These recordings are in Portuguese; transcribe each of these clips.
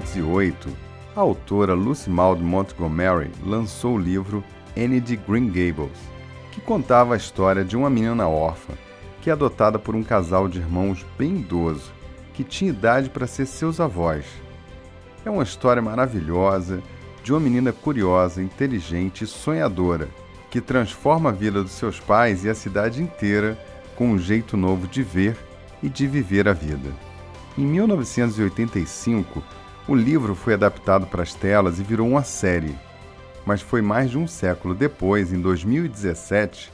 1908, a autora Lucy Maud Montgomery lançou o livro Anne de Green Gables, que contava a história de uma menina órfã que é adotada por um casal de irmãos bem idoso, que tinha idade para ser seus avós. É uma história maravilhosa de uma menina curiosa, inteligente e sonhadora, que transforma a vida dos seus pais e a cidade inteira com um jeito novo de ver e de viver a vida. Em 1985, o livro foi adaptado para as telas e virou uma série. Mas foi mais de um século depois, em 2017,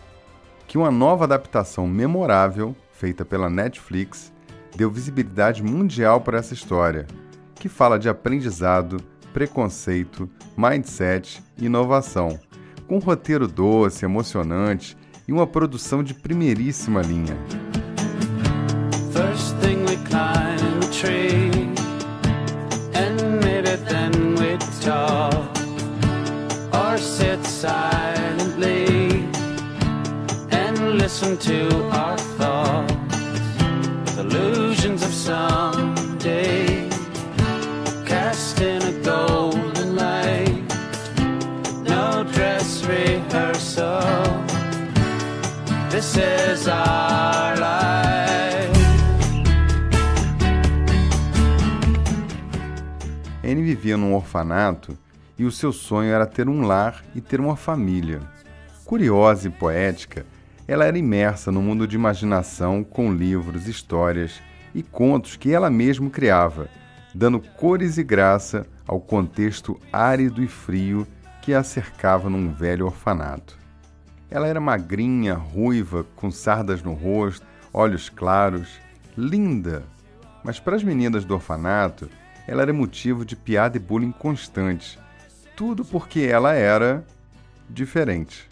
que uma nova adaptação memorável, feita pela Netflix, deu visibilidade mundial para essa história, que fala de aprendizado, preconceito, mindset e inovação, com um roteiro doce, emocionante e uma produção de primeiríssima linha. First thing we climb tree or sit silently and listen to our thoughts, illusions of someday cast in a golden light, no dress rehearsal. This is our life. Anne vivia num orfanato e o seu sonho era ter um lar e ter uma família. Curiosa e poética, ela era imersa no mundo de imaginação com livros, histórias e contos que ela mesma criava, dando cores e graça ao contexto árido e frio que a cercava num velho orfanato. Ela era magrinha, ruiva, com sardas no rosto, olhos claros, linda. Mas para as meninas do orfanato, ela era motivo de piada e bullying constantes. Tudo porque ela era diferente.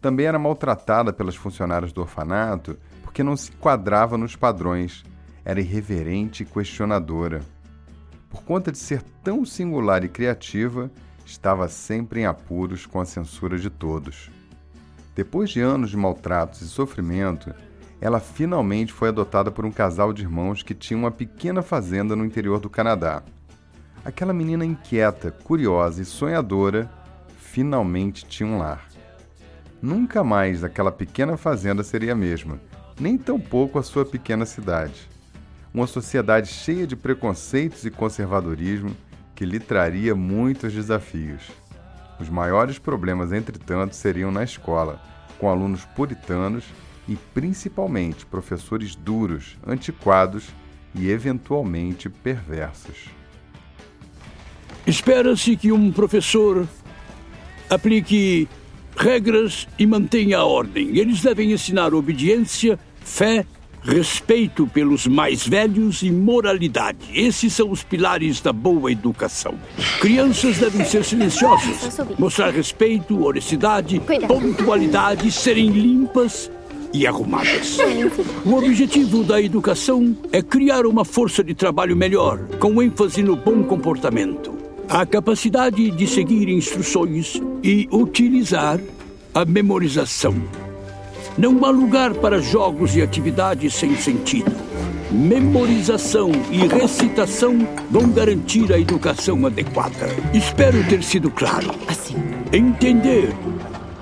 Também era maltratada pelas funcionárias do orfanato porque não se enquadrava nos padrões, era irreverente e questionadora. Por conta de ser tão singular e criativa, estava sempre em apuros com a censura de todos. Depois de anos de maltratos e sofrimento, ela finalmente foi adotada por um casal de irmãos que tinha uma pequena fazenda no interior do Canadá. Aquela menina inquieta, curiosa e sonhadora finalmente tinha um lar. Nunca mais aquela pequena fazenda seria a mesma, nem tampouco a sua pequena cidade. Uma sociedade cheia de preconceitos e conservadorismo que lhe traria muitos desafios. Os maiores problemas, entretanto, seriam na escola, com alunos puritanos e principalmente professores duros, antiquados e eventualmente perversos. Espera-se que um professor aplique regras e mantenha a ordem. Eles devem ensinar obediência, fé respeito pelos mais velhos e moralidade. Esses são os pilares da boa educação. Crianças devem ser silenciosas, mostrar respeito, honestidade, pontualidade, serem limpas e arrumadas. O objetivo da educação é criar uma força de trabalho melhor, com ênfase no bom comportamento, a capacidade de seguir instruções e utilizar a memorização. Não há lugar para jogos e atividades sem sentido. Memorização e recitação vão garantir a educação adequada. Espero ter sido claro. Assim. Entender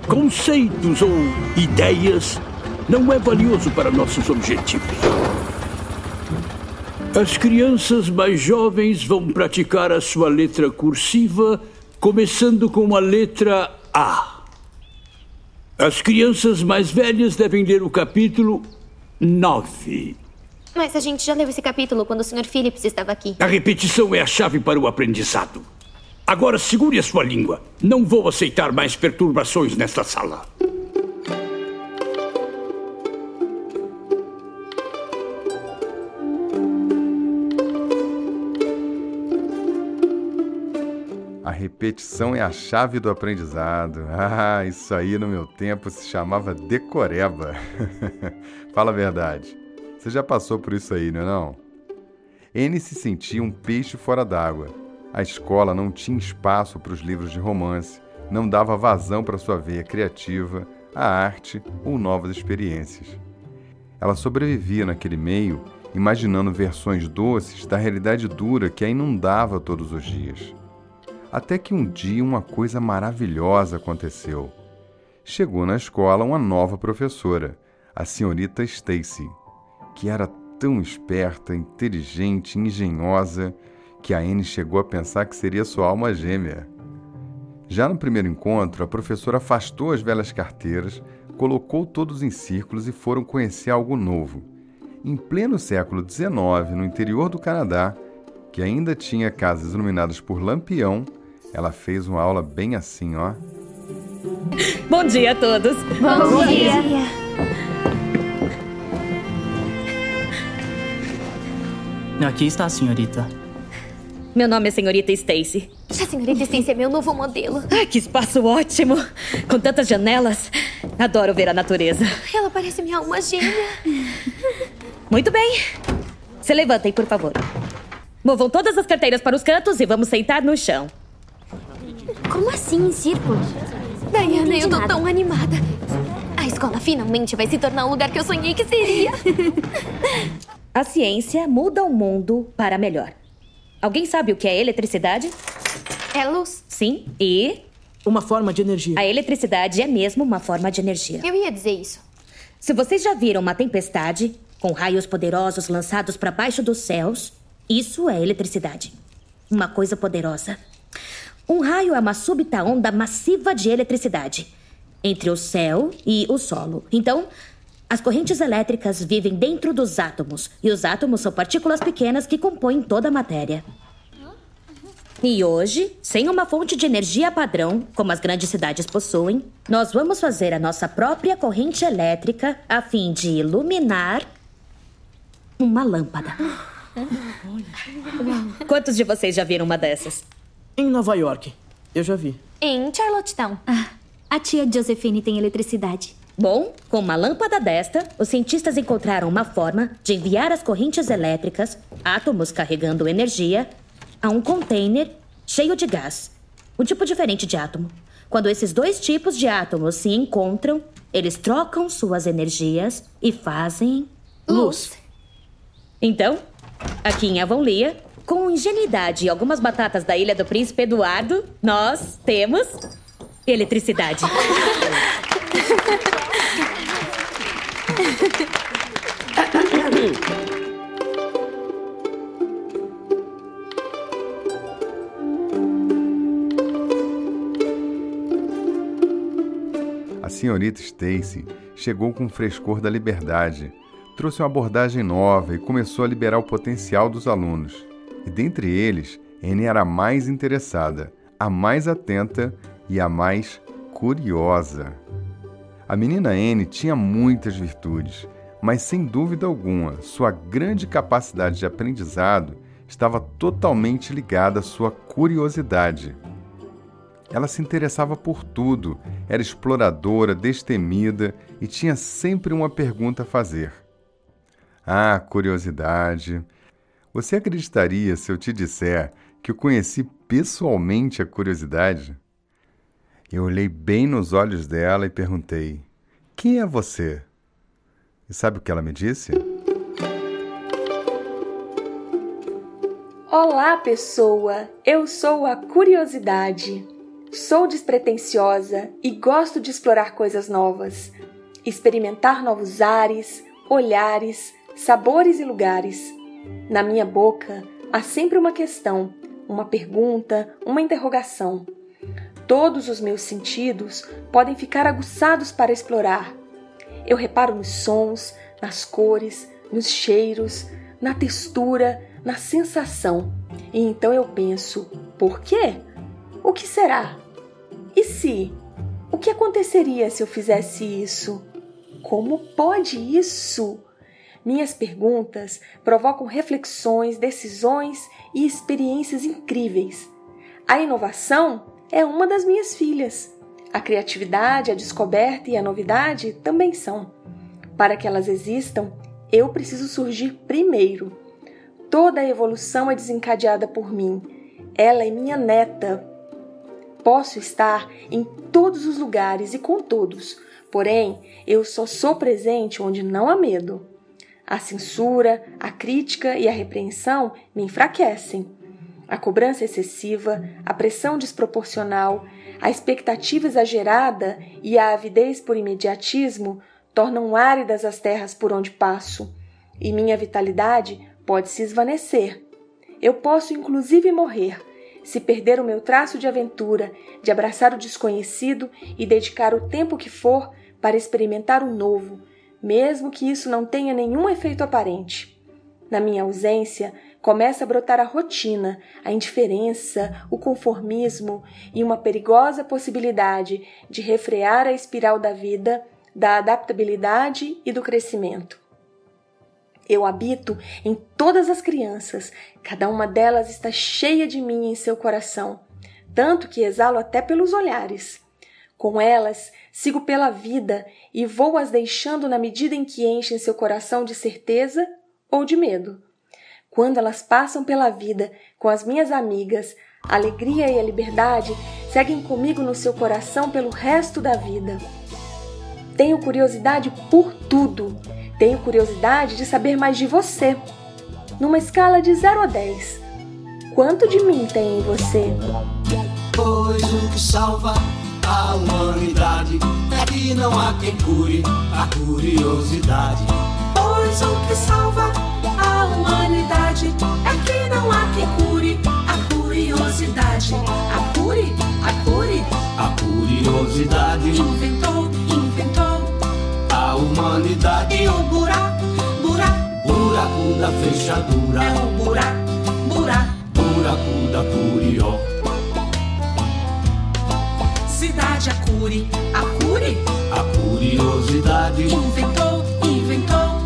conceitos ou ideias não é valioso para nossos objetivos. As crianças mais jovens vão praticar a sua letra cursiva, começando com a letra A. As crianças mais velhas devem ler o capítulo 9. Mas a gente já leu esse capítulo quando o Sr. Phillips estava aqui. A repetição é a chave para o aprendizado. Agora segure a sua língua. Não vou aceitar mais perturbações nesta sala. Repetição é a chave do aprendizado. Ah, isso aí no meu tempo se chamava decoreba. Fala a verdade. Você já passou por isso aí, não é não? N se sentia um peixe fora d'água. A escola não tinha espaço para os livros de romance, não dava vazão para sua veia criativa, a arte ou novas experiências. Ela sobrevivia naquele meio imaginando versões doces da realidade dura que a inundava todos os dias. Até que um dia uma coisa maravilhosa aconteceu. Chegou na escola uma nova professora, a senhorita Stacy, que era tão esperta, inteligente, engenhosa, que a Anne chegou a pensar que seria sua alma gêmea. Já no primeiro encontro, a professora afastou as velhas carteiras, colocou todos em círculos e foram conhecer algo novo. Em pleno século XIX, no interior do Canadá, que ainda tinha casas iluminadas por lampião, ela fez uma aula bem assim, ó. Bom dia a todos. Bom, Bom dia. dia. Aqui está a senhorita. Meu nome é senhorita Stacy. A senhorita Stacy é meu novo modelo. Ai, que espaço ótimo! Com tantas janelas. Adoro ver a natureza. Ela parece minha alma gêmea. Muito bem. Se levantem, por favor. Movam todas as carteiras para os cantos e vamos sentar no chão. Como assim em círculo? Diana, eu tô nada. tão animada. A escola finalmente vai se tornar o lugar que eu sonhei que seria. a ciência muda o mundo para melhor. Alguém sabe o que é eletricidade? É luz. Sim. E? Uma forma de energia. A eletricidade é mesmo uma forma de energia. Eu ia dizer isso. Se vocês já viram uma tempestade, com raios poderosos lançados para baixo dos céus, isso é eletricidade. Uma coisa poderosa. Um raio é uma súbita onda massiva de eletricidade entre o céu e o solo. Então, as correntes elétricas vivem dentro dos átomos, e os átomos são partículas pequenas que compõem toda a matéria. E hoje, sem uma fonte de energia padrão, como as grandes cidades possuem, nós vamos fazer a nossa própria corrente elétrica a fim de iluminar uma lâmpada. Quantos de vocês já viram uma dessas? Em Nova York. Eu já vi. Em Charlottetown. Ah, a tia Josephine tem eletricidade. Bom, com uma lâmpada desta, os cientistas encontraram uma forma de enviar as correntes elétricas, átomos carregando energia, a um container cheio de gás. Um tipo diferente de átomo. Quando esses dois tipos de átomos se encontram, eles trocam suas energias e fazem luz. Então, aqui em Avonlea, com ingenuidade e algumas batatas da Ilha do Príncipe Eduardo, nós temos eletricidade. A senhorita Stacy chegou com o frescor da liberdade, trouxe uma abordagem nova e começou a liberar o potencial dos alunos. E dentre eles, Anne era a mais interessada, a mais atenta e a mais curiosa. A menina Anne tinha muitas virtudes, mas sem dúvida alguma, sua grande capacidade de aprendizado estava totalmente ligada à sua curiosidade. Ela se interessava por tudo, era exploradora, destemida e tinha sempre uma pergunta a fazer. Ah, curiosidade. Você acreditaria se eu te disser que eu conheci pessoalmente a curiosidade? Eu olhei bem nos olhos dela e perguntei: Quem é você? E sabe o que ela me disse? Olá, pessoa! Eu sou a Curiosidade. Sou despretensiosa e gosto de explorar coisas novas, experimentar novos ares, olhares, sabores e lugares. Na minha boca há sempre uma questão, uma pergunta, uma interrogação. Todos os meus sentidos podem ficar aguçados para explorar. Eu reparo nos sons, nas cores, nos cheiros, na textura, na sensação. E então eu penso: por quê? O que será? E se? O que aconteceria se eu fizesse isso? Como pode isso? Minhas perguntas provocam reflexões, decisões e experiências incríveis. A inovação é uma das minhas filhas. A criatividade, a descoberta e a novidade também são. Para que elas existam, eu preciso surgir primeiro. Toda a evolução é desencadeada por mim. Ela é minha neta. Posso estar em todos os lugares e com todos, porém, eu só sou presente onde não há medo. A censura, a crítica e a repreensão me enfraquecem. A cobrança excessiva, a pressão desproporcional, a expectativa exagerada e a avidez por imediatismo tornam áridas as terras por onde passo, e minha vitalidade pode se esvanecer. Eu posso inclusive morrer se perder o meu traço de aventura, de abraçar o desconhecido e dedicar o tempo que for para experimentar o novo, mesmo que isso não tenha nenhum efeito aparente. Na minha ausência, começa a brotar a rotina, a indiferença, o conformismo e uma perigosa possibilidade de refrear a espiral da vida, da adaptabilidade e do crescimento. Eu habito em todas as crianças, cada uma delas está cheia de mim em seu coração, tanto que exalo até pelos olhares. Com elas, sigo pela vida e vou as deixando na medida em que enchem seu coração de certeza ou de medo. Quando elas passam pela vida com as minhas amigas, a alegria e a liberdade seguem comigo no seu coração pelo resto da vida. Tenho curiosidade por tudo tenho curiosidade de saber mais de você. Numa escala de 0 a 10, quanto de mim tem em você? Pois o que salva a humanidade é que não há quem cure a curiosidade. Pois o que salva a humanidade é que não há quem cure a curiosidade. A cure, a cure, a curiosidade. Inventou, inventou a humanidade. E o buraco, buraco, buraco da fechadura. É o buraco, buraco, buraco da curió. Cidade a cure, a cure, a curiosidade. Inventou, inventou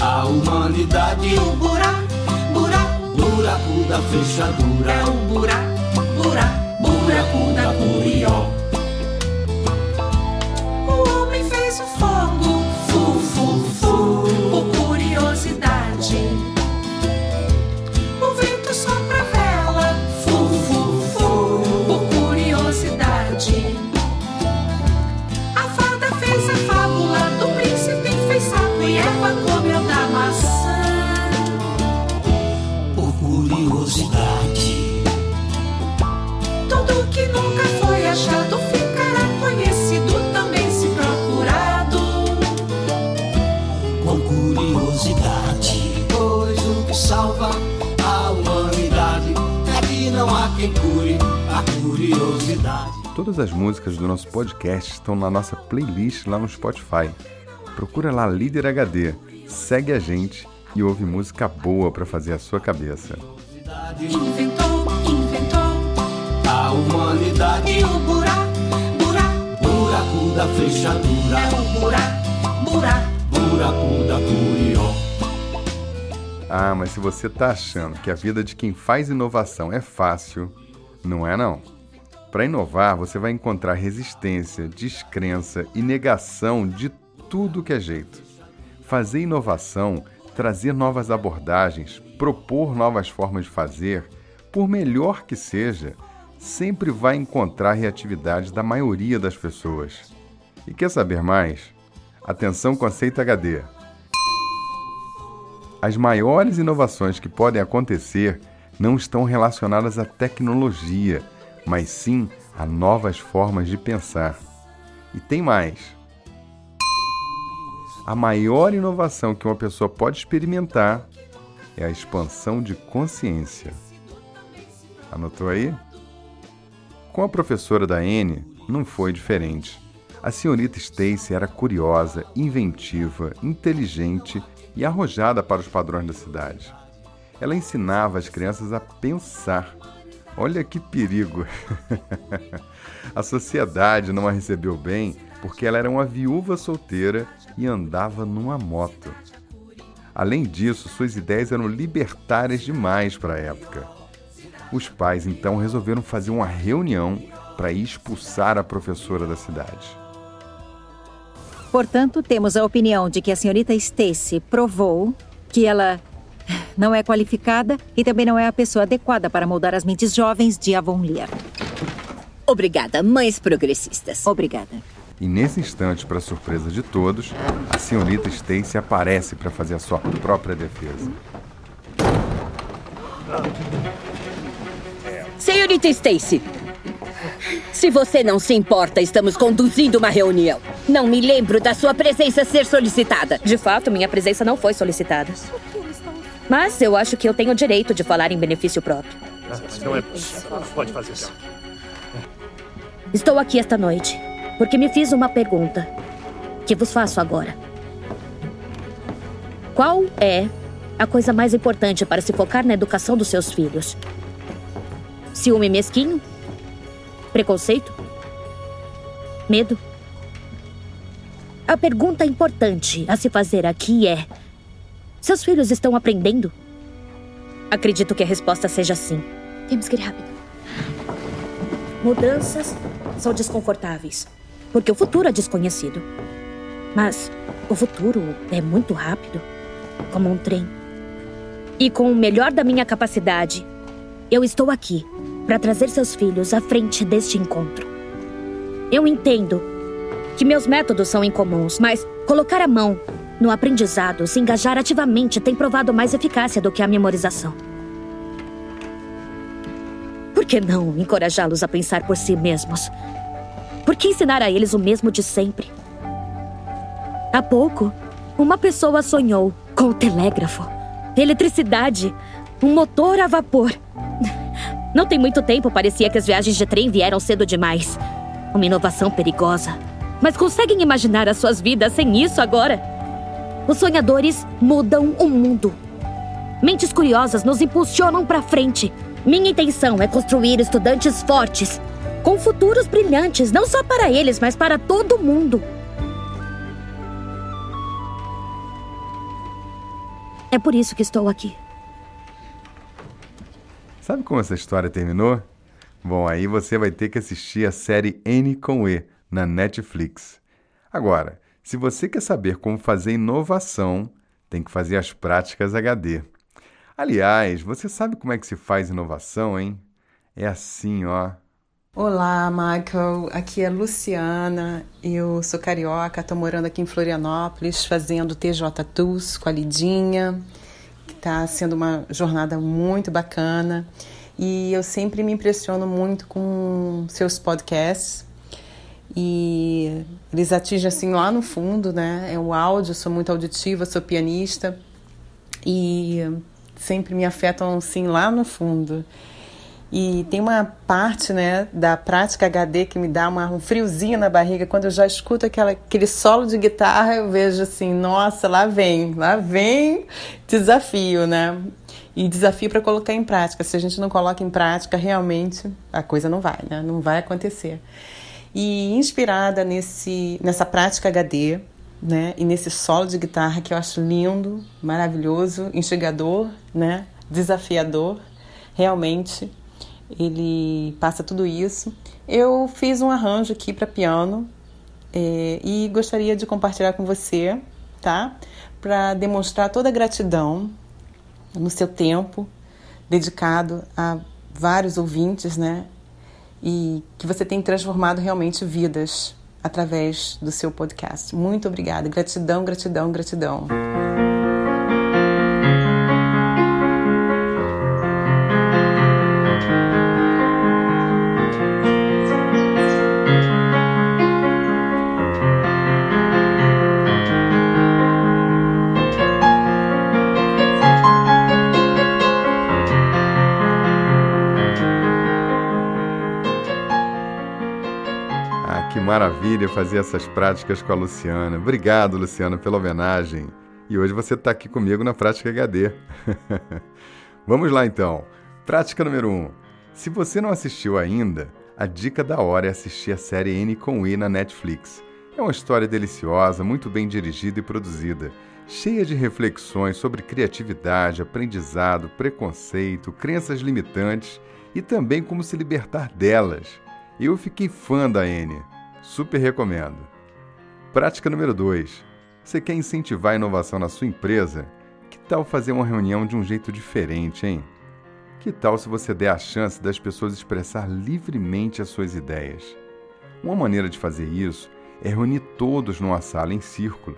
a humanidade. O buraco, buraco, buraco da fechadura. É o buraco, buraco, buraco da curió. Músicas do nosso podcast estão na nossa playlist lá no Spotify. Procura lá Líder HD, segue a gente e ouve música boa para fazer a sua cabeça. Inventou, inventou a humanidade. E o buraco, buraco, buraco da fechadura. É o buraco, buraco, buraco da curió. Ah, mas se você tá achando que a vida de quem faz inovação é fácil, não é não. Para inovar, você vai encontrar resistência, descrença e negação de tudo que é jeito. Fazer inovação, trazer novas abordagens, propor novas formas de fazer, por melhor que seja, sempre vai encontrar reatividade da maioria das pessoas. E quer saber mais? Atenção Conceito HD. As maiores inovações que podem acontecer não estão relacionadas à tecnologia, mas sim a novas formas de pensar. E tem mais. A maior inovação que uma pessoa pode experimentar é a expansão de consciência. Anotou aí? Com a professora da N, não foi diferente. A senhorita Stacy era curiosa, inventiva, inteligente e arrojada para os padrões da cidade. Ela ensinava as crianças a pensar. Olha que perigo! a sociedade não a recebeu bem porque ela era uma viúva solteira e andava numa moto. Além disso, suas ideias eram libertárias demais para a época. Os pais então resolveram fazer uma reunião para expulsar a professora da cidade. Portanto, temos a opinião de que a senhorita Stacy provou que ela não é qualificada e também não é a pessoa adequada para moldar as mentes jovens de Avonlea. Obrigada, mães progressistas. Obrigada. E nesse instante, para surpresa de todos, a senhorita Stacy aparece para fazer a sua própria defesa. Senhorita Stacy, se você não se importa, estamos conduzindo uma reunião. Não me lembro da sua presença ser solicitada. De fato, minha presença não foi solicitada. Mas eu acho que eu tenho o direito de falar em benefício próprio. Não é Pode fazer isso. Estou aqui esta noite porque me fiz uma pergunta que vos faço agora. Qual é a coisa mais importante para se focar na educação dos seus filhos? Ciúme mesquinho? Preconceito? Medo? A pergunta importante a se fazer aqui é: seus filhos estão aprendendo? Acredito que a resposta seja sim. Temos que ir rápido. Mudanças são desconfortáveis, porque o futuro é desconhecido. Mas o futuro é muito rápido, como um trem. E com o melhor da minha capacidade, eu estou aqui para trazer seus filhos à frente deste encontro. Eu entendo que meus métodos são incomuns, mas colocar a mão no aprendizado, se engajar ativamente, tem provado mais eficácia do que a memorização. Por que não encorajá-los a pensar por si mesmos? Por que ensinar a eles o mesmo de sempre? Há pouco, uma pessoa sonhou com o telégrafo, eletricidade, um motor a vapor. Não tem muito tempo, parecia que as viagens de trem vieram cedo demais. Uma inovação perigosa. Mas conseguem imaginar as suas vidas sem isso agora? Os sonhadores mudam o mundo. Mentes curiosas nos impulsionam para frente. Minha intenção é construir estudantes fortes, com futuros brilhantes, não só para eles, mas para todo mundo. É por isso que estou aqui. Sabe como essa história terminou? Bom, aí você vai ter que assistir a série N com E na Netflix. Agora, se você quer saber como fazer inovação, tem que fazer as práticas HD. Aliás, você sabe como é que se faz inovação, hein? É assim, ó. Olá, Michael. Aqui é Luciana. Eu sou carioca, estou morando aqui em Florianópolis, fazendo TJ Tools com a Lidinha que está sendo uma jornada muito bacana. E eu sempre me impressiono muito com seus podcasts. E eles atingem assim lá no fundo, né? É o áudio, sou muito auditiva, sou pianista. E sempre me afetam assim lá no fundo. E tem uma parte né, da prática HD que me dá uma, um friozinho na barriga. Quando eu já escuto aquela, aquele solo de guitarra, eu vejo assim: nossa, lá vem, lá vem desafio, né? E desafio para colocar em prática. Se a gente não coloca em prática, realmente a coisa não vai, né? Não vai acontecer. E inspirada nesse, nessa prática HD, né? E nesse solo de guitarra que eu acho lindo, maravilhoso, instigador, né? Desafiador, realmente ele passa tudo isso. Eu fiz um arranjo aqui para piano é, e gostaria de compartilhar com você, tá? Para demonstrar toda a gratidão no seu tempo dedicado a vários ouvintes, né? E que você tem transformado realmente vidas através do seu podcast. Muito obrigada. Gratidão, gratidão, gratidão. Maravilha fazer essas práticas com a Luciana. Obrigado, Luciana, pela homenagem. E hoje você está aqui comigo na Prática HD. Vamos lá então. Prática número 1. Um. Se você não assistiu ainda, a dica da hora é assistir a série N com E na Netflix. É uma história deliciosa, muito bem dirigida e produzida, cheia de reflexões sobre criatividade, aprendizado, preconceito, crenças limitantes e também como se libertar delas. Eu fiquei fã da N. Super recomendo. Prática número 2. Você quer incentivar a inovação na sua empresa? Que tal fazer uma reunião de um jeito diferente, hein? Que tal se você der a chance das pessoas expressar livremente as suas ideias? Uma maneira de fazer isso é reunir todos numa sala em círculo.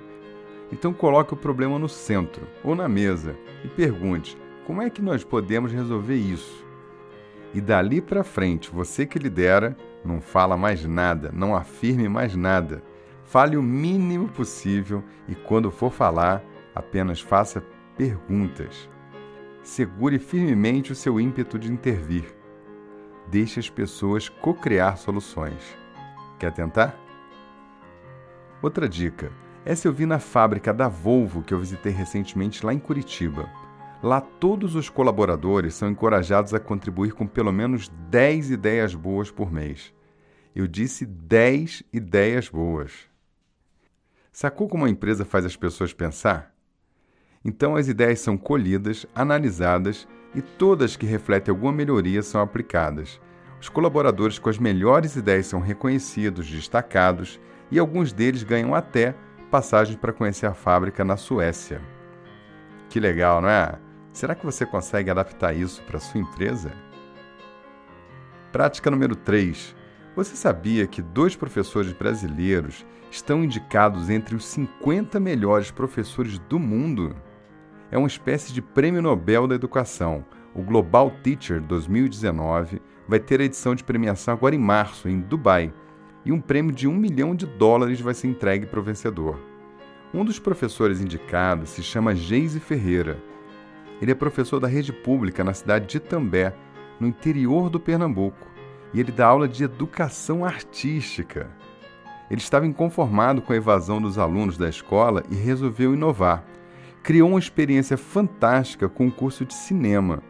Então coloque o problema no centro ou na mesa e pergunte: como é que nós podemos resolver isso? E dali para frente, você que lidera, não fala mais nada, não afirme mais nada. Fale o mínimo possível e quando for falar, apenas faça perguntas. Segure firmemente o seu ímpeto de intervir. Deixe as pessoas co-criar soluções. Quer tentar? Outra dica. Essa eu vi na fábrica da Volvo que eu visitei recentemente lá em Curitiba. Lá todos os colaboradores são encorajados a contribuir com pelo menos 10 ideias boas por mês. Eu disse 10 ideias boas. Sacou como a empresa faz as pessoas pensar? Então as ideias são colhidas, analisadas e todas que refletem alguma melhoria são aplicadas. Os colaboradores com as melhores ideias são reconhecidos, destacados e alguns deles ganham até passagem para conhecer a fábrica na Suécia. Que legal, não é? Será que você consegue adaptar isso para sua empresa? Prática número 3. Você sabia que dois professores brasileiros estão indicados entre os 50 melhores professores do mundo? É uma espécie de prêmio Nobel da Educação. O Global Teacher 2019 vai ter a edição de premiação agora em março, em Dubai, e um prêmio de um milhão de dólares vai ser entregue para o vencedor. Um dos professores indicados se chama Geise Ferreira. Ele é professor da rede pública na cidade de Itambé, no interior do Pernambuco, e ele dá aula de educação artística. Ele estava inconformado com a evasão dos alunos da escola e resolveu inovar. Criou uma experiência fantástica com um curso de cinema.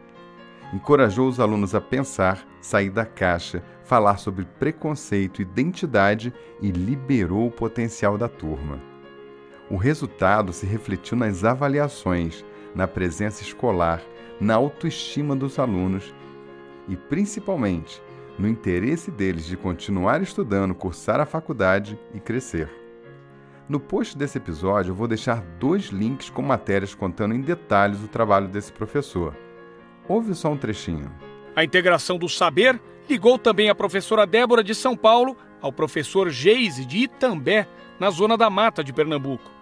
Encorajou os alunos a pensar, sair da caixa, falar sobre preconceito, identidade e liberou o potencial da turma. O resultado se refletiu nas avaliações, na presença escolar, na autoestima dos alunos e, principalmente, no interesse deles de continuar estudando, cursar a faculdade e crescer. No post desse episódio, eu vou deixar dois links com matérias contando em detalhes o trabalho desse professor. Ouve só um trechinho. A integração do saber ligou também a professora Débora de São Paulo ao professor Geise de Itambé, na zona da mata de Pernambuco.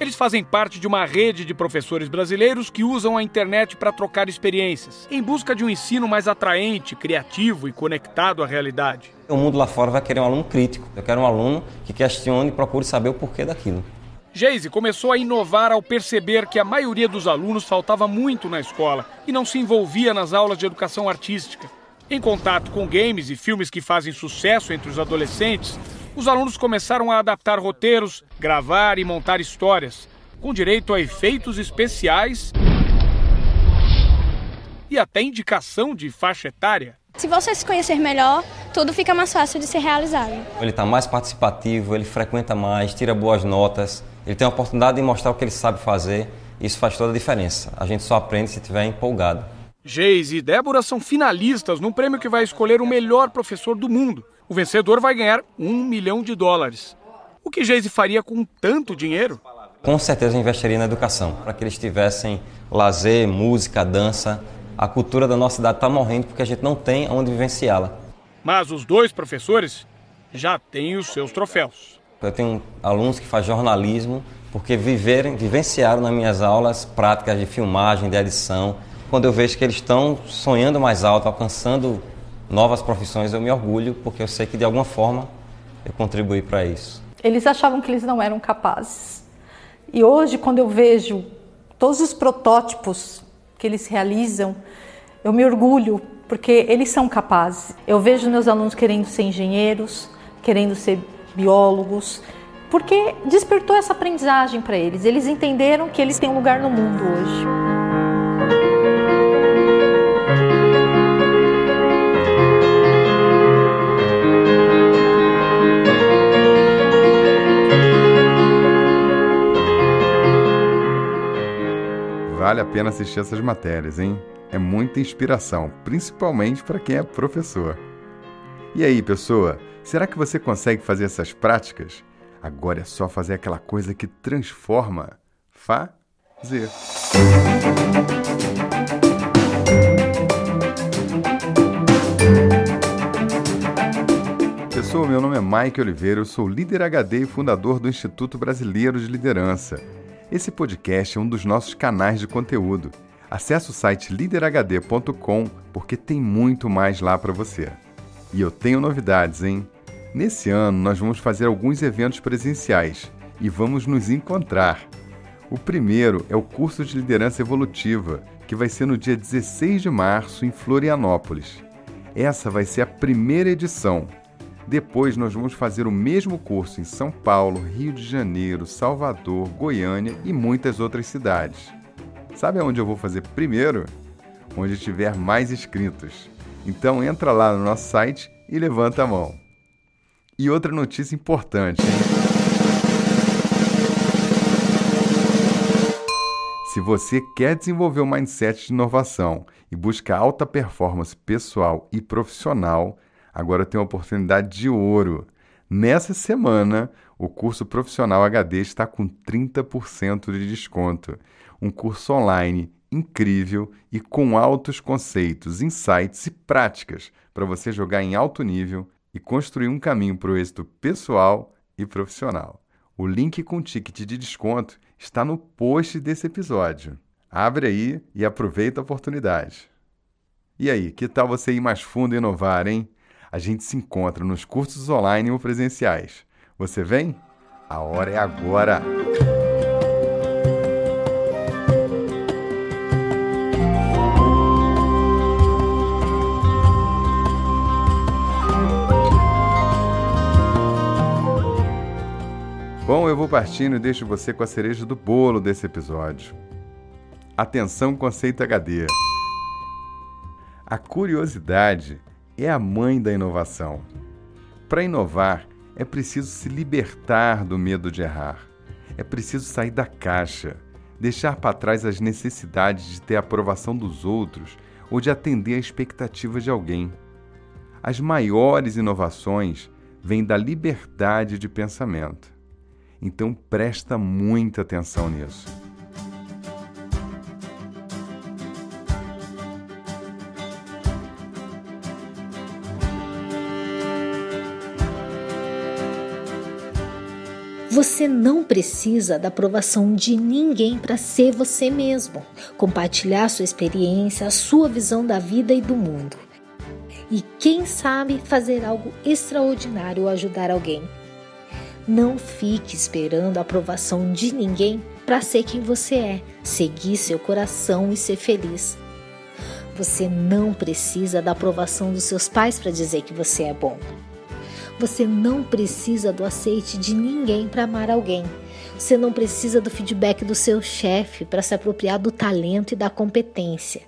Eles fazem parte de uma rede de professores brasileiros que usam a internet para trocar experiências, em busca de um ensino mais atraente, criativo e conectado à realidade. O mundo lá fora vai querer um aluno crítico. Eu quero um aluno que questione e procure saber o porquê daquilo. Geise começou a inovar ao perceber que a maioria dos alunos faltava muito na escola e não se envolvia nas aulas de educação artística. Em contato com games e filmes que fazem sucesso entre os adolescentes, os alunos começaram a adaptar roteiros, gravar e montar histórias, com direito a efeitos especiais e até indicação de faixa etária. Se você se conhecer melhor, tudo fica mais fácil de ser realizado. Ele está mais participativo, ele frequenta mais, tira boas notas, ele tem a oportunidade de mostrar o que ele sabe fazer. Isso faz toda a diferença. A gente só aprende se estiver empolgado. Geise e Débora são finalistas num prêmio que vai escolher o melhor professor do mundo. O vencedor vai ganhar um milhão de dólares. O que Geise faria com tanto dinheiro? Com certeza investiria na educação, para que eles tivessem lazer, música, dança. A cultura da nossa cidade está morrendo porque a gente não tem onde vivenciá-la. Mas os dois professores já têm os seus troféus. Eu tenho alunos que fazem jornalismo porque viverem, vivenciaram nas minhas aulas práticas de filmagem, de edição. Quando eu vejo que eles estão sonhando mais alto, alcançando novas profissões, eu me orgulho porque eu sei que de alguma forma eu contribuí para isso. Eles achavam que eles não eram capazes. E hoje, quando eu vejo todos os protótipos que eles realizam, eu me orgulho porque eles são capazes. Eu vejo meus alunos querendo ser engenheiros, querendo ser biólogos, porque despertou essa aprendizagem para eles. Eles entenderam que eles têm um lugar no mundo hoje. Vale a pena assistir essas matérias, hein? É muita inspiração, principalmente para quem é professor. E aí, pessoa, será que você consegue fazer essas práticas? Agora é só fazer aquela coisa que transforma. Fazer. professor, meu nome é Mike Oliveira, eu sou líder HD e fundador do Instituto Brasileiro de Liderança. Esse podcast é um dos nossos canais de conteúdo. Acesse o site liderhd.com porque tem muito mais lá para você. E eu tenho novidades, hein? Nesse ano nós vamos fazer alguns eventos presenciais e vamos nos encontrar. O primeiro é o curso de liderança evolutiva, que vai ser no dia 16 de março em Florianópolis. Essa vai ser a primeira edição. Depois nós vamos fazer o mesmo curso em São Paulo, Rio de Janeiro, Salvador, Goiânia e muitas outras cidades. Sabe aonde eu vou fazer primeiro? Onde tiver mais inscritos. Então entra lá no nosso site e levanta a mão. E outra notícia importante. Se você quer desenvolver um mindset de inovação e busca alta performance pessoal e profissional, agora tem uma oportunidade de ouro. Nessa semana, o curso Profissional HD está com 30% de desconto. Um curso online incrível e com altos conceitos, insights e práticas para você jogar em alto nível e construir um caminho para o êxito pessoal e profissional. O link com ticket de desconto está no post desse episódio. Abre aí e aproveita a oportunidade. E aí, que tal você ir mais fundo e inovar, hein? A gente se encontra nos cursos online ou presenciais. Você vem? A hora é agora! Bom, eu vou partindo e deixo você com a cereja do bolo desse episódio. Atenção, conceito HD. A curiosidade é a mãe da inovação. Para inovar, é preciso se libertar do medo de errar. É preciso sair da caixa, deixar para trás as necessidades de ter a aprovação dos outros ou de atender a expectativas de alguém. As maiores inovações vêm da liberdade de pensamento. Então presta muita atenção nisso. Você não precisa da aprovação de ninguém para ser você mesmo, compartilhar sua experiência, a sua visão da vida e do mundo. E quem sabe fazer algo extraordinário ou ajudar alguém. Não fique esperando a aprovação de ninguém para ser quem você é, seguir seu coração e ser feliz. Você não precisa da aprovação dos seus pais para dizer que você é bom. Você não precisa do aceite de ninguém para amar alguém. Você não precisa do feedback do seu chefe para se apropriar do talento e da competência.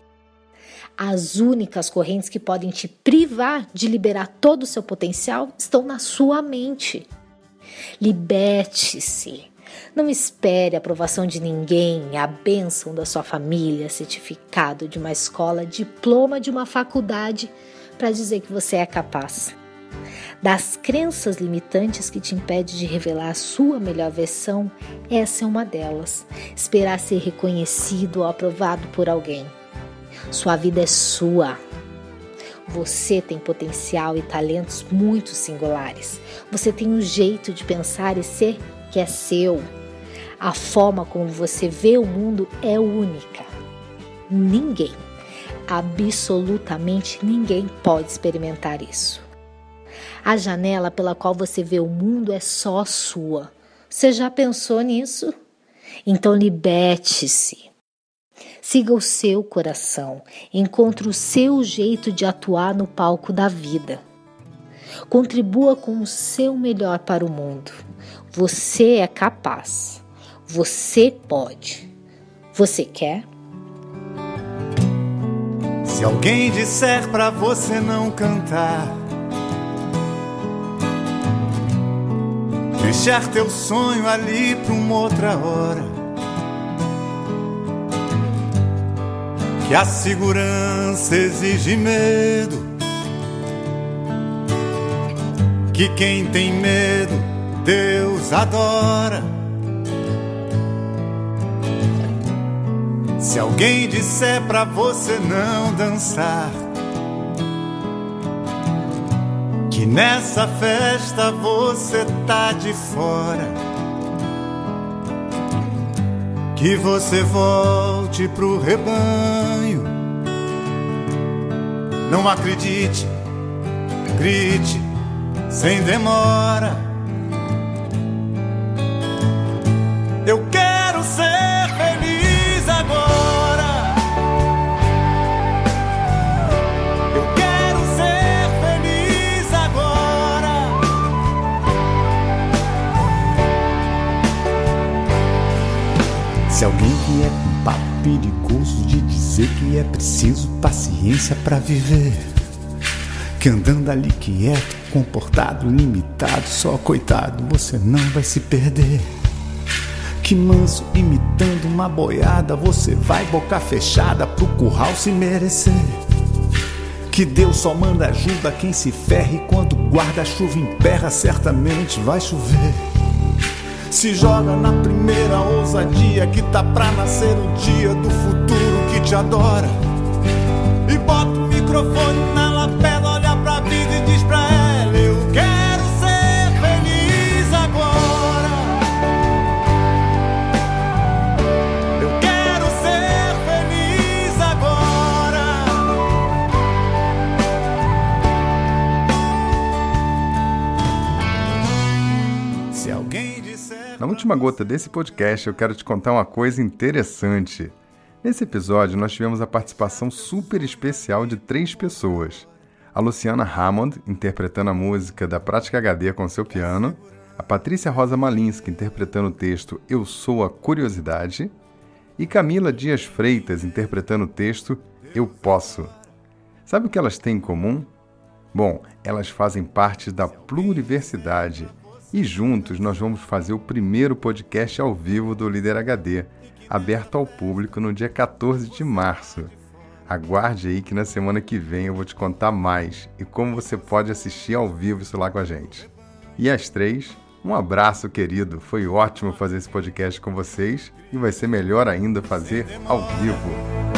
As únicas correntes que podem te privar de liberar todo o seu potencial estão na sua mente. Liberte-se. Não espere a aprovação de ninguém, a bênção da sua família, certificado de uma escola, diploma de uma faculdade para dizer que você é capaz. Das crenças limitantes que te impede de revelar a sua melhor versão, essa é uma delas. Esperar ser reconhecido ou aprovado por alguém. Sua vida é sua. Você tem potencial e talentos muito singulares. Você tem um jeito de pensar e ser que é seu. A forma como você vê o mundo é única. Ninguém, absolutamente ninguém pode experimentar isso. A janela pela qual você vê o mundo é só sua. Você já pensou nisso? Então liberte-se. Siga o seu coração, encontre o seu jeito de atuar no palco da vida. Contribua com o seu melhor para o mundo. Você é capaz. Você pode. Você quer? Se alguém disser para você não cantar, deixar teu sonho ali para uma outra hora, que a segurança exige medo, que quem tem medo Deus adora. Se alguém disser para você não dançar, que nessa festa você tá de fora. Que você volte pro rebanho. Não acredite, grite sem demora. Dizer que é preciso paciência para viver, que andando ali quieto, comportado, limitado, só coitado, você não vai se perder. Que manso imitando uma boiada, você vai boca fechada pro curral se merecer. Que Deus só manda ajuda quem se ferre quando guarda-chuva emperra, certamente vai chover. Se joga na primeira ousadia que tá pra nascer o dia do futuro te adora. E bota o microfone na lapela, olha pra vida e diz pra ela: Eu quero ser feliz agora. Eu quero ser feliz agora. Se alguém disser. Na última gota desse podcast, eu quero te contar uma coisa interessante. Nesse episódio, nós tivemos a participação super especial de três pessoas. A Luciana Hammond, interpretando a música da Prática HD com seu piano. A Patrícia Rosa Malinsky, interpretando o texto Eu Sou a Curiosidade. E Camila Dias Freitas, interpretando o texto Eu Posso. Sabe o que elas têm em comum? Bom, elas fazem parte da Pluriversidade e juntos nós vamos fazer o primeiro podcast ao vivo do Líder HD, aberto ao público no dia 14 de março. Aguarde aí que na semana que vem eu vou te contar mais e como você pode assistir ao vivo isso lá com a gente. E às três, um abraço querido, foi ótimo fazer esse podcast com vocês e vai ser melhor ainda fazer ao vivo.